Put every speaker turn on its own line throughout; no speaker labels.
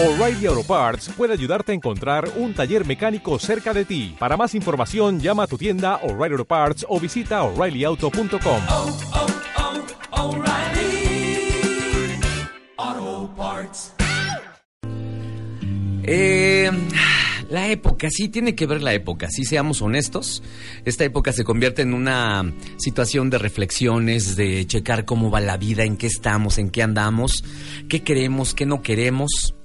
O'Reilly Auto Parts puede ayudarte a encontrar un taller mecánico cerca de ti. Para más información, llama a tu tienda O'Reilly Auto Parts o visita oreillyauto.com.
oh, oh, Parts.
Eh, la época, sí tiene que ver la época, sí seamos honestos. Esta época se convierte en una situación de reflexiones, de checar cómo va la vida, en qué estamos, en qué andamos, qué queremos, qué no queremos.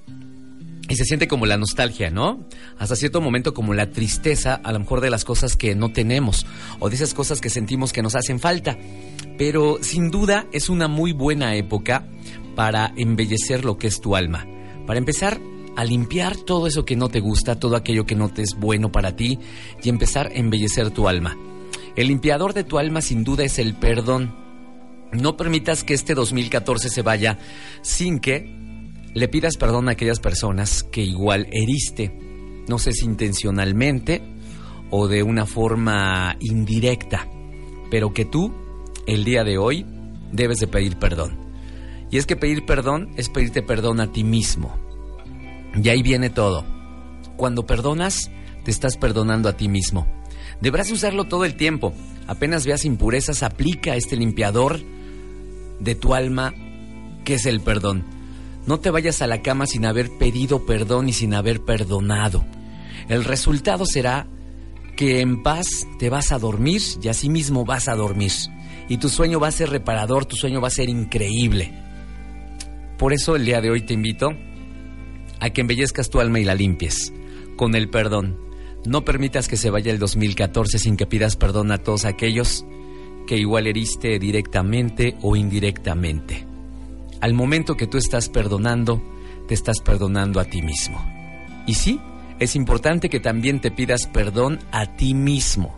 Y se siente como la nostalgia, ¿no? Hasta cierto momento como la tristeza, a lo mejor de las cosas que no tenemos o de esas cosas que sentimos que nos hacen falta. Pero sin duda es una muy buena época para embellecer lo que es tu alma. Para empezar a limpiar todo eso que no te gusta, todo aquello que no te es bueno para ti y empezar a embellecer tu alma. El limpiador de tu alma sin duda es el perdón. No permitas que este 2014 se vaya sin que le pidas perdón a aquellas personas que igual heriste, no sé si intencionalmente o de una forma indirecta, pero que tú, el día de hoy, debes de pedir perdón. Y es que pedir perdón es pedirte perdón a ti mismo. Y ahí viene todo. Cuando perdonas, te estás perdonando a ti mismo. Deberás usarlo todo el tiempo. Apenas veas impurezas, aplica este limpiador de tu alma, que es el perdón. No te vayas a la cama sin haber pedido perdón y sin haber perdonado. El resultado será que en paz te vas a dormir y así mismo vas a dormir. Y tu sueño va a ser reparador, tu sueño va a ser increíble. Por eso el día de hoy te invito a que embellezcas tu alma y la limpies con el perdón. No permitas que se vaya el 2014 sin que pidas perdón a todos aquellos que igual heriste directamente o indirectamente. Al momento que tú estás perdonando, te estás perdonando a ti mismo. Y sí, es importante que también te pidas perdón a ti mismo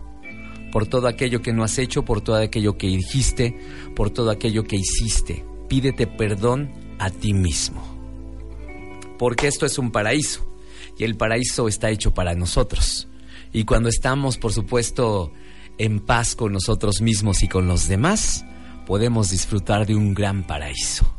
por todo aquello que no has hecho, por todo aquello que dijiste, por todo aquello que hiciste. Pídete perdón a ti mismo. Porque esto es un paraíso y el paraíso está hecho para nosotros. Y cuando estamos, por supuesto, en paz con nosotros mismos y con los demás, podemos disfrutar de un gran paraíso.